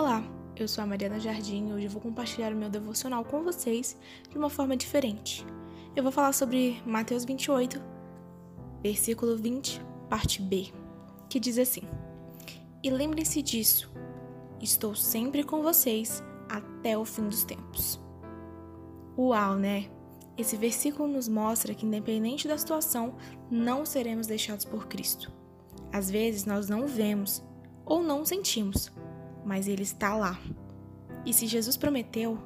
Olá, eu sou a Mariana Jardim e hoje vou compartilhar o meu devocional com vocês de uma forma diferente. Eu vou falar sobre Mateus 28, versículo 20, parte B, que diz assim: E lembrem-se disso, estou sempre com vocês até o fim dos tempos. Uau, né? Esse versículo nos mostra que, independente da situação, não seremos deixados por Cristo. Às vezes nós não vemos ou não sentimos, mas Ele está lá. E se Jesus prometeu,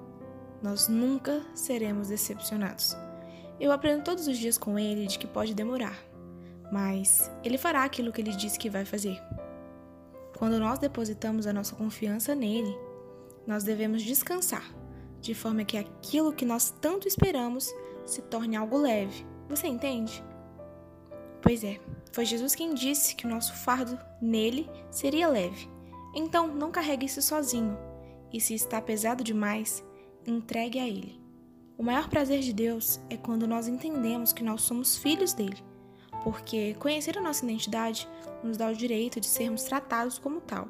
nós nunca seremos decepcionados. Eu aprendo todos os dias com Ele de que pode demorar, mas Ele fará aquilo que Ele disse que vai fazer. Quando nós depositamos a nossa confiança nele, nós devemos descansar, de forma que aquilo que nós tanto esperamos se torne algo leve. Você entende? Pois é, foi Jesus quem disse que o nosso fardo nele seria leve. Então, não carregue isso sozinho. E se está pesado demais, entregue a Ele. O maior prazer de Deus é quando nós entendemos que nós somos filhos dele, porque conhecer a nossa identidade nos dá o direito de sermos tratados como tal.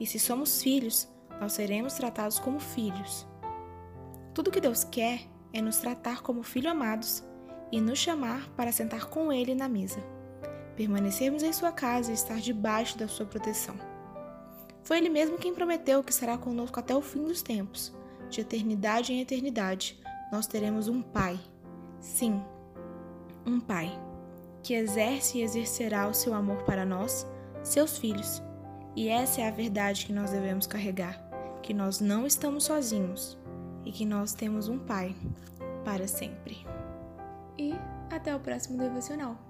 E se somos filhos, nós seremos tratados como filhos. Tudo que Deus quer é nos tratar como filhos amados e nos chamar para sentar com Ele na mesa, permanecermos em Sua casa e estar debaixo da Sua proteção. Foi Ele mesmo quem prometeu que será conosco até o fim dos tempos. De eternidade em eternidade, nós teremos um Pai. Sim, um Pai, que exerce e exercerá o seu amor para nós, seus filhos. E essa é a verdade que nós devemos carregar: que nós não estamos sozinhos e que nós temos um Pai para sempre. E até o próximo devocional.